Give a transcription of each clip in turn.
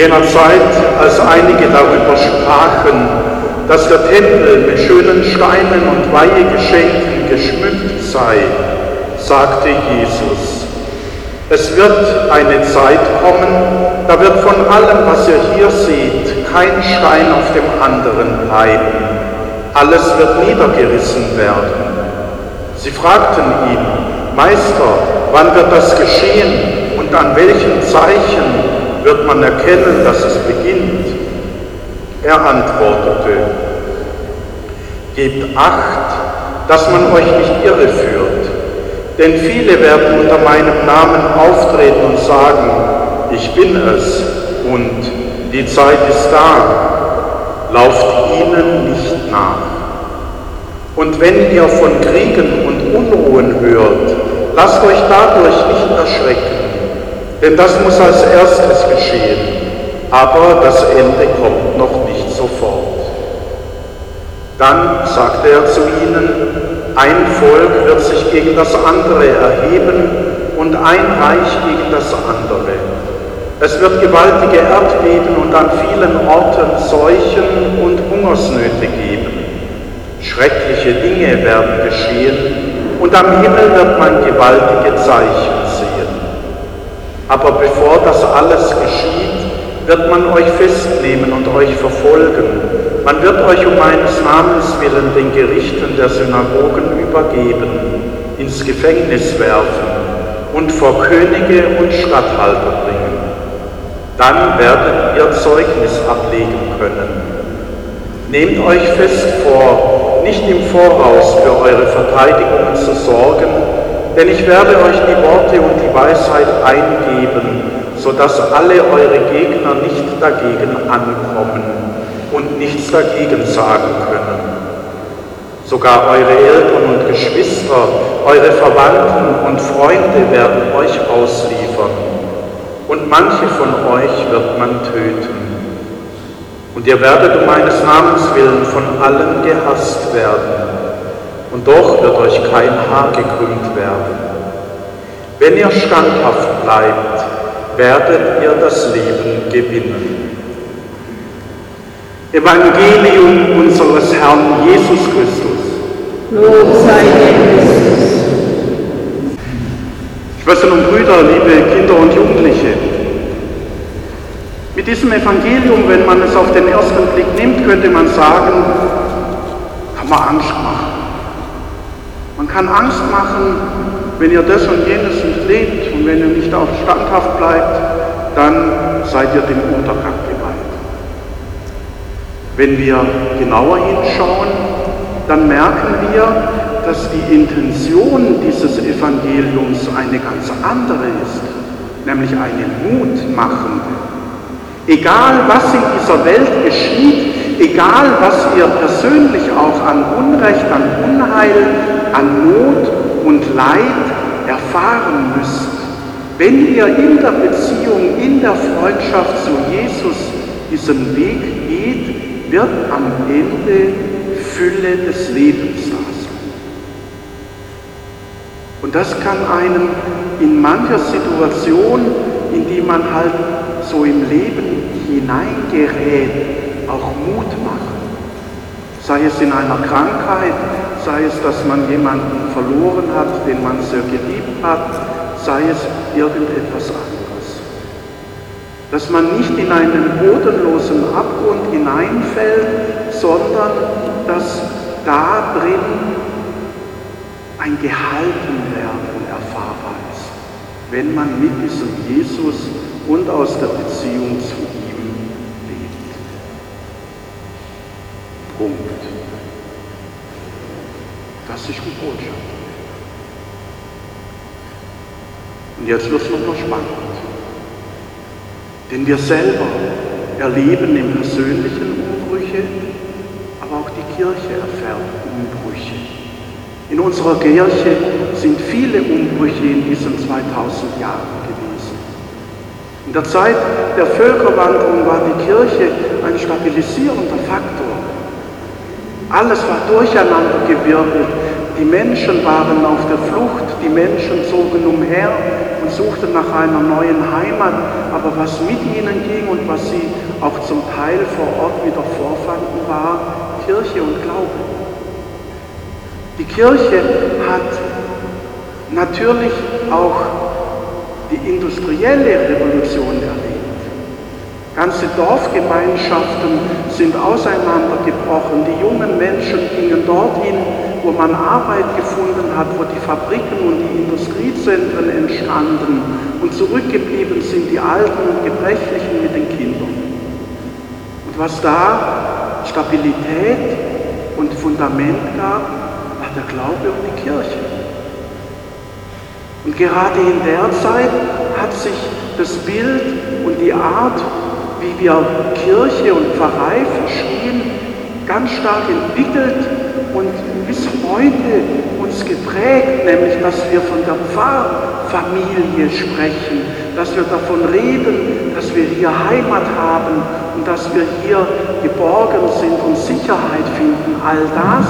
jener Zeit, als einige darüber sprachen, dass der Tempel mit schönen Steinen und Weihegeschenken geschmückt sei, sagte Jesus, es wird eine Zeit kommen, da wird von allem, was ihr hier seht, kein Stein auf dem anderen bleiben. Alles wird niedergerissen werden. Sie fragten ihn, Meister, wann wird das geschehen und an welchen Zeichen wird man erkennen, dass es beginnt? Er antwortete, Gebt acht, dass man euch nicht irreführt, denn viele werden unter meinem Namen auftreten und sagen, ich bin es und die Zeit ist da. Lauft ihnen nicht nach. Und wenn ihr von Kriegen und Unruhen hört, lasst euch dadurch nicht erschrecken, denn das muss als erstes geschehen aber das Ende kommt noch nicht sofort. Dann sagte er zu ihnen, ein Volk wird sich gegen das andere erheben und ein Reich gegen das andere. Es wird gewaltige Erdbeben und an vielen Orten Seuchen und Hungersnöte geben. Schreckliche Dinge werden geschehen und am Himmel wird man gewaltige Zeichen sehen. Aber bevor das alles geschieht, wird man euch festnehmen und euch verfolgen. Man wird euch um meines Namens willen den Gerichten der Synagogen übergeben, ins Gefängnis werfen und vor Könige und Statthalter bringen. Dann werdet ihr Zeugnis ablegen können. Nehmt euch fest vor, nicht im Voraus für eure Verteidigung zu sorgen, denn ich werde euch die Worte und die Weisheit eingeben, sodass alle eure Gegner nicht dagegen ankommen und nichts dagegen sagen können. Sogar eure Eltern und Geschwister, eure Verwandten und Freunde werden euch ausliefern und manche von euch wird man töten. Und ihr werdet um meines Namens willen von allen gehasst werden, und doch wird euch kein Haar gekrümmt werden. Wenn ihr standhaft bleibt, werdet ihr das Leben gewinnen. Evangelium unseres Herrn Jesus Christus. Lob sei dir, Christus. Schwestern und Brüder, liebe Kinder und Jugendliche, mit diesem Evangelium, wenn man es auf den ersten Blick nimmt, könnte man sagen, kann man Angst machen. Man kann Angst machen, wenn ihr das und jenes nicht lebt und wenn ihr nicht auch standhaft bleibt, dann seid ihr dem Untergang geweiht. Wenn wir genauer hinschauen, dann merken wir, dass die Intention dieses Evangeliums eine ganz andere ist, nämlich eine mutmachende. Egal was in dieser Welt geschieht, egal was ihr persönlich auch an Unrecht, an Unheil, an Not und Leid erfahren müsst, wenn ihr in der Beziehung, in der Freundschaft zu Jesus diesen Weg geht, wird am Ende Fülle des Lebens sein. Und das kann einem in mancher Situation, in die man halt so im Leben hineingerät, auch Mut machen. Sei es in einer Krankheit, sei es, dass man jemanden verloren hat, den man sehr geliebt hat, sei es irgendetwas anderes. Dass man nicht in einen bodenlosen Abgrund hineinfällt, sondern dass da drin ein Gehaltenwerden erfahrbar ist, wenn man mit diesem Jesus und aus der Beziehung zu ihm lebt. Punkt. Das ist Botschaft. Und jetzt wird es nochmal spannend. Denn wir selber erleben im Persönlichen Umbrüche, aber auch die Kirche erfährt Umbrüche. In unserer Kirche sind viele Umbrüche in diesen 2000 Jahren gewesen. In der Zeit der Völkerwanderung war die Kirche ein stabilisierender Faktor. Alles war durcheinandergewirbelt. Die Menschen waren auf der Flucht, die Menschen zogen umher und suchten nach einer neuen Heimat, aber was mit ihnen ging und was sie auch zum Teil vor Ort wieder vorfanden, war Kirche und Glaube. Die Kirche hat natürlich auch die industrielle Revolution erlebt. Ganze Dorfgemeinschaften sind auseinandergebrochen. Die jungen Menschen gingen dorthin, wo man Arbeit gefunden hat, wo die Fabriken und die Industriezentren entstanden. Und zurückgeblieben sind die Alten und Gebrechlichen mit den Kindern. Und was da Stabilität und Fundament gab, war der Glaube und die Kirche. Und gerade in der Zeit hat sich das Bild und die Art, wie wir Kirche und Pfarrei verstehen, ganz stark entwickelt und bis heute uns geprägt, nämlich dass wir von der Pfarrfamilie sprechen, dass wir davon reden, dass wir hier Heimat haben und dass wir hier geborgen sind und Sicherheit finden. All das,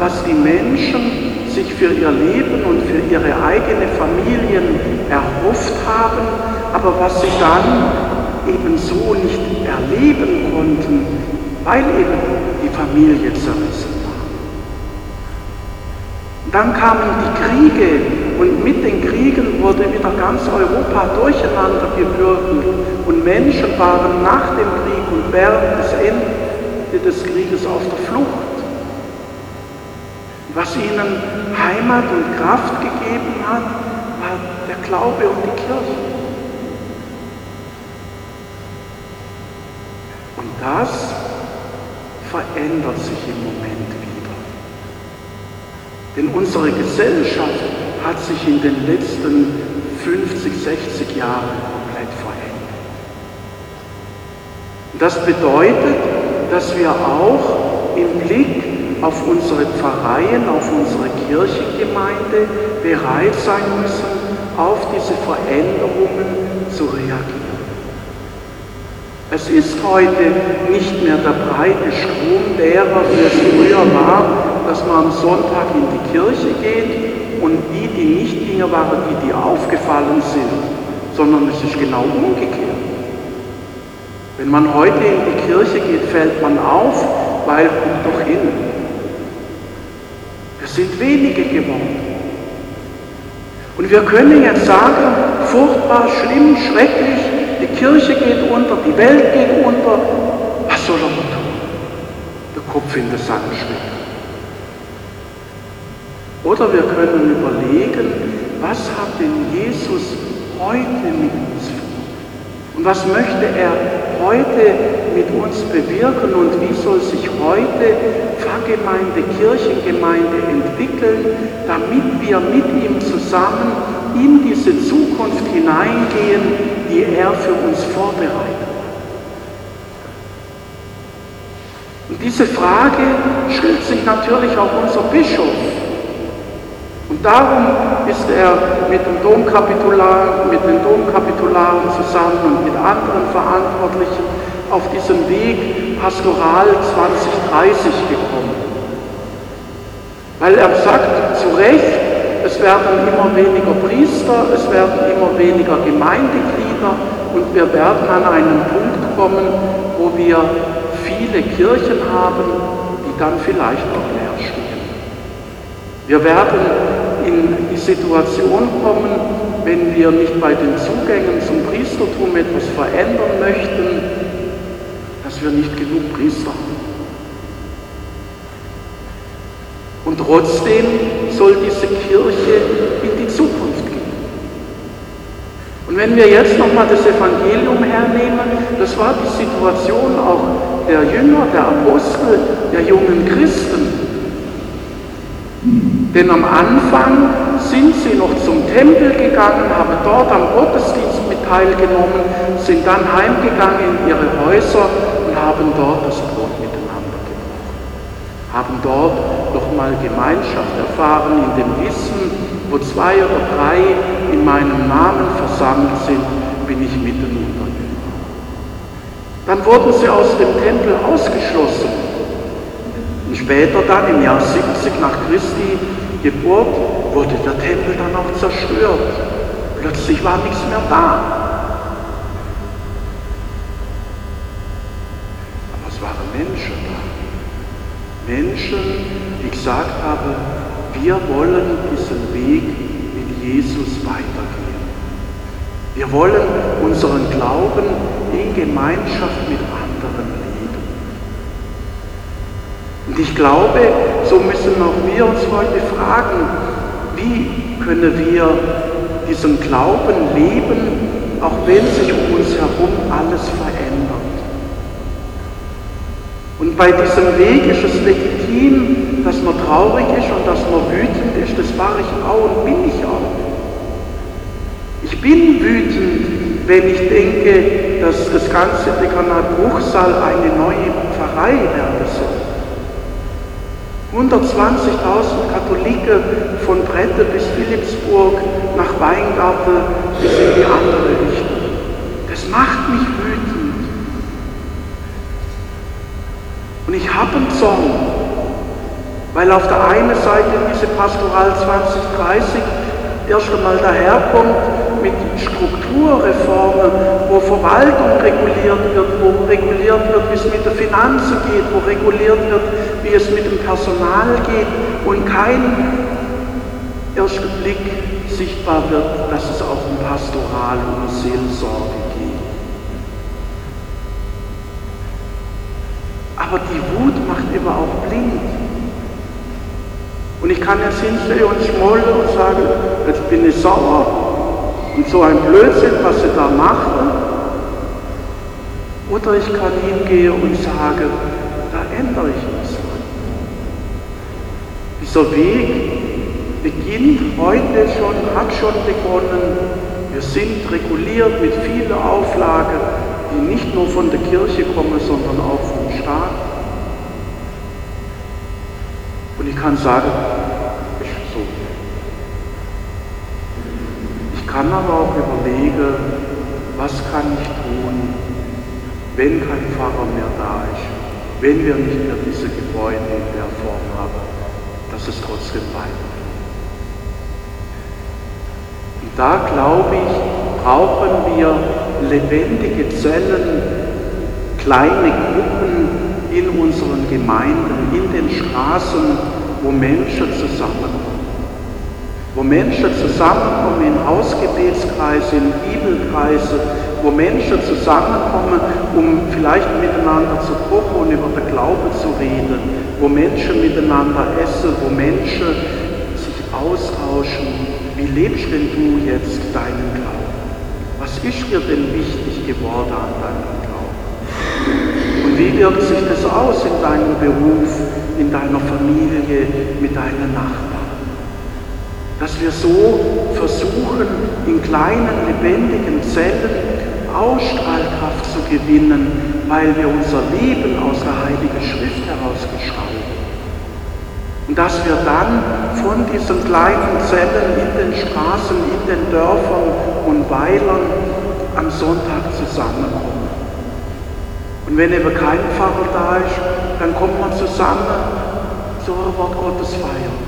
was die Menschen sich für ihr Leben und für ihre eigene Familien erhofft haben, aber was sie dann eben so nicht erleben konnten, weil eben die Familie zerrissen war. dann kamen die Kriege und mit den Kriegen wurde wieder ganz Europa durcheinander gewirbelt und Menschen waren nach dem Krieg und während des Ende des Krieges auf der Flucht. Was ihnen Heimat und Kraft gegeben hat, war der Glaube und die Kirche. Das verändert sich im Moment wieder. Denn unsere Gesellschaft hat sich in den letzten 50, 60 Jahren komplett verändert. Das bedeutet, dass wir auch im Blick auf unsere Pfarreien, auf unsere Kirchengemeinde bereit sein müssen, auf diese Veränderungen zu reagieren. Es ist heute nicht mehr der breite Strom derer, wie es früher war, dass man am Sonntag in die Kirche geht und die, die nicht gingen, waren die, die aufgefallen sind, sondern es ist genau umgekehrt. Wenn man heute in die Kirche geht, fällt man auf, weil, guck doch hin, es sind wenige geworden. Und wir können jetzt sagen, furchtbar, schlimm, schrecklich, Kirche geht unter, die Welt geht unter. Was soll er tun? Der Kopf in den Sand stecken. Oder wir können überlegen, was hat denn Jesus heute mit uns vor? Und was möchte er heute mit uns bewirken und wie soll sich heute Pfarrgemeinde, Kirchengemeinde entwickeln, damit wir mit ihm zusammen in diese Zukunft hineingehen, die er für uns vorbereitet. Und diese Frage stellt sich natürlich auch unser Bischof. Und darum ist er mit dem Domkapitular, mit den Domkapitularen zusammen und mit anderen Verantwortlichen auf diesem Weg Pastoral 2030 gekommen. Weil er sagt zu Recht, es werden immer weniger Priester, es werden immer weniger Gemeindeglieder und wir werden an einen Punkt kommen, wo wir viele Kirchen haben, die dann vielleicht auch leer stehen. Wir werden in die Situation kommen, wenn wir nicht bei den Zugängen zum Priestertum etwas verändern möchten, dass wir nicht genug Priester haben. Und trotzdem soll diese Kirche in die Zukunft gehen. Und wenn wir jetzt nochmal das Evangelium hernehmen, das war die Situation auch der Jünger, der Apostel, der jungen Christen. Denn am Anfang sind sie noch zum Tempel gegangen, haben dort am Gottesdienst mit teilgenommen, sind dann heimgegangen in ihre Häuser und haben dort das Brot miteinander gebrochen, haben dort nochmal Gemeinschaft erfahren in dem Wissen, wo zwei oder drei in meinem Namen versammelt sind, bin ich mitten unter ihnen. Dann wurden sie aus dem Tempel ausgeschlossen. Und später dann, im Jahr 70 nach Christi Geburt, wurde der Tempel dann auch zerstört. plötzlich war nichts mehr da. Aber es waren Menschen da. Menschen, die gesagt haben, wir wollen diesen Weg mit Jesus weitergehen. Wir wollen unseren Glauben in Gemeinschaft mit anderen leben. Und ich glaube, so müssen auch wir uns heute fragen, wie können wir diesen Glauben leben, auch wenn sich um uns herum alles verändert. Und bei diesem Weg ist es legitim, dass man traurig ist und dass man wütend ist. Das war ich auch und bin ich auch. Ich bin wütend, wenn ich denke, dass das ganze Dekanat Bruchsal eine neue Pfarrei werden soll. 120.000 Katholiken von Brette bis Philipsburg nach Weingarten bis in die andere Richtung. Das macht mich wütend. Und ich habe einen Zorn, weil auf der einen Seite diese Pastoral 2030 erst einmal daherkommt mit Strukturreformen, wo Verwaltung reguliert wird, wo reguliert wird, wie es mit der Finanzen geht, wo reguliert wird, wie es mit dem Personal geht und kein erster Blick sichtbar wird, dass es auch um Pastoral und Seelsorge geht. Aber die Wut macht immer auch blind. Und ich kann jetzt hinstellen und schmollen und sagen, jetzt bin ich sauer, und so ein Blödsinn, was sie da machen. Oder ich kann hingehen und sagen, da ändere ich was. Dieser Weg beginnt heute schon, hat schon begonnen. Wir sind reguliert mit vielen Auflagen, die nicht nur von der Kirche kommen, sondern auch vom Staat. Und ich kann sagen, kann aber auch überlegen, was kann ich tun, wenn kein Pfarrer mehr da ist, wenn wir nicht mehr diese Gebäude in der Form haben, dass es trotzdem weitergeht. Und da glaube ich, brauchen wir lebendige Zellen, kleine Gruppen in unseren Gemeinden, in den Straßen, wo Menschen zusammenkommen wo Menschen zusammenkommen in Hausgebetskreise, in Bibelkreise, wo Menschen zusammenkommen, um vielleicht miteinander zu kochen und über den Glauben zu reden, wo Menschen miteinander essen, wo Menschen sich austauschen. Wie lebst denn du jetzt deinen Glauben? Was ist dir denn wichtig geworden an deinem Glauben? Wie wirkt sich das aus in deinem Beruf, in deiner Familie, mit deinen Nachbarn? dass wir so versuchen, in kleinen, lebendigen Zellen Ausstrahlkraft zu gewinnen, weil wir unser Leben aus der Heiligen Schrift herausgestalten. Und dass wir dann von diesen kleinen Zellen in den Straßen, in den Dörfern und Weilern am Sonntag zusammenkommen. Und wenn eben kein Pfarrer da ist, dann kommt man zusammen zur Wort Gottes feiern.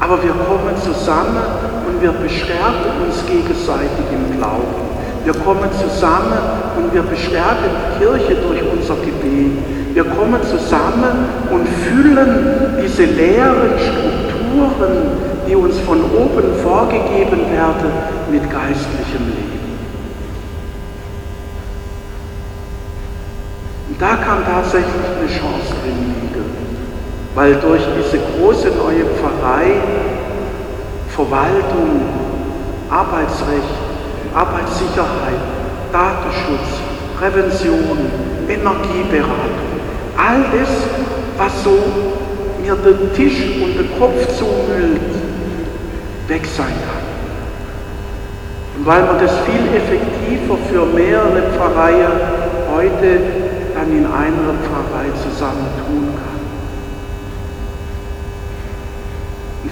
Aber wir kommen zusammen und wir bestärken uns gegenseitig im Glauben. Wir kommen zusammen und wir bestärken die Kirche durch unser Gebet. Wir kommen zusammen und füllen diese leeren Strukturen, die uns von oben vorgegeben werden, mit geistlichem Leben. Da kann tatsächlich eine Chance drin liegen weil durch diese große neue Pfarrei Verwaltung, Arbeitsrecht, Arbeitssicherheit, Datenschutz, Prävention, Energieberatung, all das, was so mir den Tisch und den Kopf zumüllt, weg sein kann. Und weil man das viel effektiver für mehrere Pfarreien heute dann in einer Pfarrei zusammen tun kann.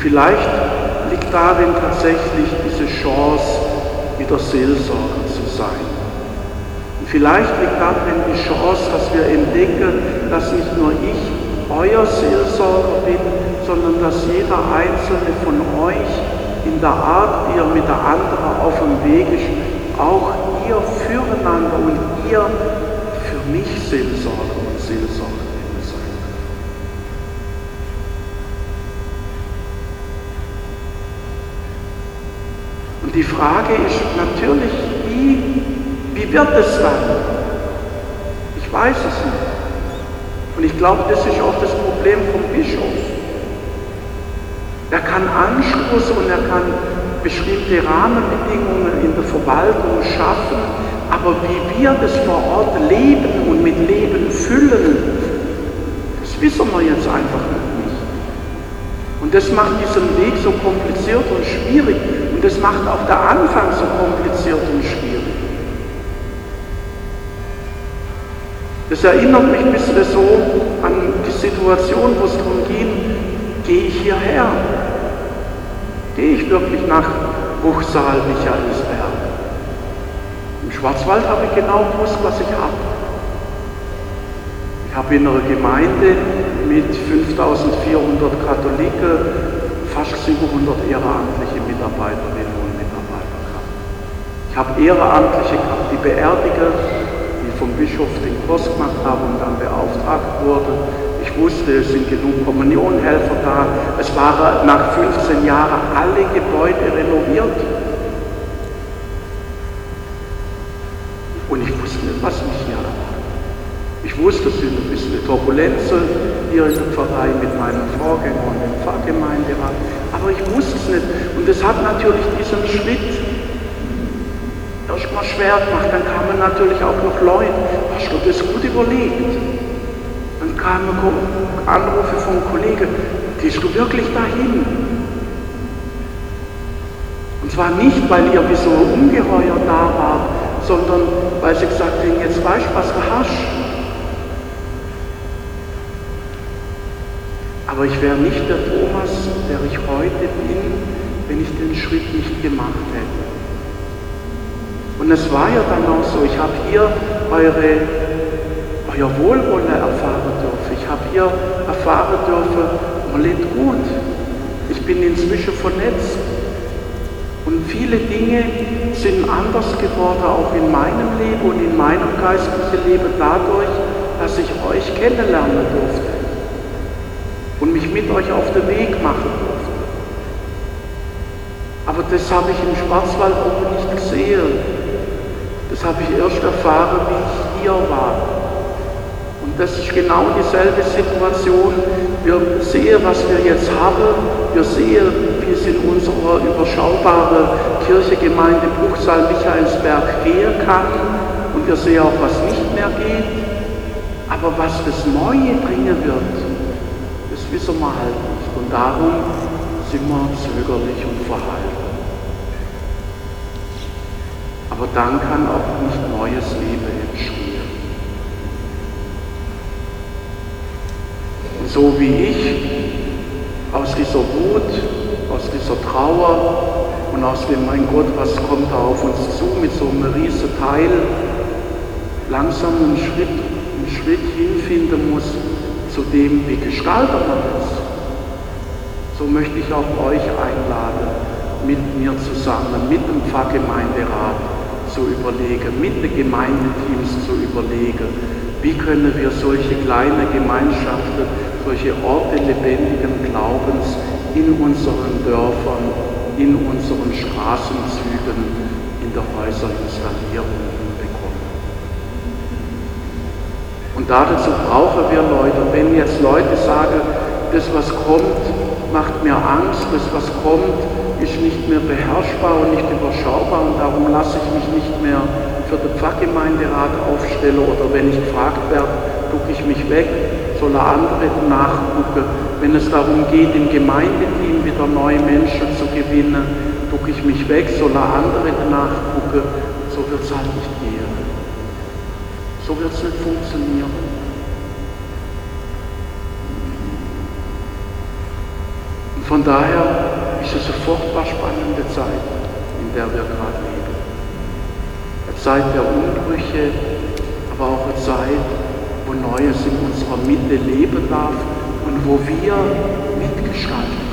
vielleicht liegt darin tatsächlich diese Chance, wieder Seelsorger zu sein. Und vielleicht liegt darin die Chance, dass wir entdecken, dass nicht nur ich euer Seelsorger bin, sondern dass jeder einzelne von euch in der Art, wie er mit der anderen auf dem Weg ist, auch ihr füreinander und ihr mich Seelsorger und Seelsorgerinnen sein. Und die Frage ist natürlich, wie, wie wird es dann? Ich weiß es nicht. Und ich glaube, das ist auch das Problem vom Bischof. Er kann Anschluss und er kann bestimmte Rahmenbedingungen in der Verwaltung schaffen, aber wie wir das vor Ort leben und mit Leben füllen, das wissen wir jetzt einfach nicht. Und das macht diesen Weg so kompliziert und schwierig und das macht auch der Anfang so kompliziert und schwierig. Das erinnert mich ein bisschen so an die Situation, wo es darum ging, gehe ich hierher? Gehe ich wirklich nach Buchsaal Michaelsberg? Im Schwarzwald habe ich genau gewusst, was ich habe. Ich habe in einer Gemeinde mit 5400 Katholiken fast 700 ehrenamtliche Mitarbeiterinnen und Mitarbeiter gehabt. Ich habe Ehrenamtliche gehabt, die beerdigen, vom Bischof den Kurs gemacht habe und dann beauftragt wurde. Ich wusste, es sind genug Kommunionhelfer da. Es waren nach 15 Jahren alle Gebäude renoviert. Nicht, was mich hier. Ich wusste, es sind ein bisschen Turbulenzen hier in der Pfarrei mit meinem Vorgänger und dem Pfarrgemeinderat. Aber ich wusste es nicht. Und es hat natürlich diesen Schritt erstmal schwer gemacht. Dann kamen natürlich auch noch Leute, hast du das gut überlegt? Dann kamen Anrufe von Kollegen, gehst du wirklich dahin? Und zwar nicht, weil ihr wie so ungeheuer da wart, sondern weil sie gesagt haben, jetzt weißt du, was du hast. Aber ich wäre nicht der Thomas, der ich heute bin, wenn ich den Schritt nicht gemacht hätte. Und es war ja dann auch so, ich habe hier eure, euer Wohlwollen erfahren dürfen. Ich habe hier erfahren dürfen, man lebt gut. Ich bin inzwischen vernetzt. Und viele Dinge sind anders geworden, auch in meinem Leben und in meinem geistlichen Leben dadurch, dass ich euch kennenlernen durfte und mich mit euch auf den Weg machen durfte. Aber das habe ich im Schwarzwald auch nicht gesehen. Das habe ich erst erfahren, wie ich hier war. Und das ist genau dieselbe Situation. Wir sehen, was wir jetzt haben. Wir sehen, wie es in unserer überschaubaren Kirchegemeinde Bruchsal Michaelsberg gehen kann. Und wir sehen auch, was nicht mehr geht. Aber was das Neue bringen wird, das wissen wir halt nicht. Und darum sind wir zögerlich und verhalten. Aber dann kann auch nicht neues Leben entstehen. Und so wie ich aus dieser Wut, aus dieser Trauer und aus dem, mein Gott, was kommt da auf uns zu, mit so einem riesen Teil, langsam einen Schritt, einen Schritt hinfinden muss zu dem, wie gestaltet man ist. So möchte ich auch euch einladen, mit mir zusammen, mit dem Pfarrgemeinderat, zu überlegen, mit den Gemeindeteams zu überlegen, wie können wir solche kleine Gemeinschaften, solche Orte lebendigen Glaubens in unseren Dörfern, in unseren Straßenzügen, in der Häuser installieren und bekommen. Und dazu brauchen wir Leute. Wenn jetzt Leute sagen, das was kommt, macht mir Angst, das was kommt, ist nicht mehr beherrschbar und nicht überschaubar und darum lasse ich mich nicht mehr für den Pfarrgemeinderat aufstellen oder wenn ich gefragt werde, ducke ich mich weg, soll er andere nachgucken. Wenn es darum geht, im Gemeindeteam wieder neue Menschen zu gewinnen, ducke ich mich weg, soll er andere nachgucken. So wird es halt nicht gehen. So wird es nicht funktionieren. Und von daher ist es eine furchtbar spannende Zeit, in der wir gerade leben. Eine Zeit der Umbrüche, aber auch eine Zeit, wo Neues in unserer Mitte leben darf und wo wir mitgestalten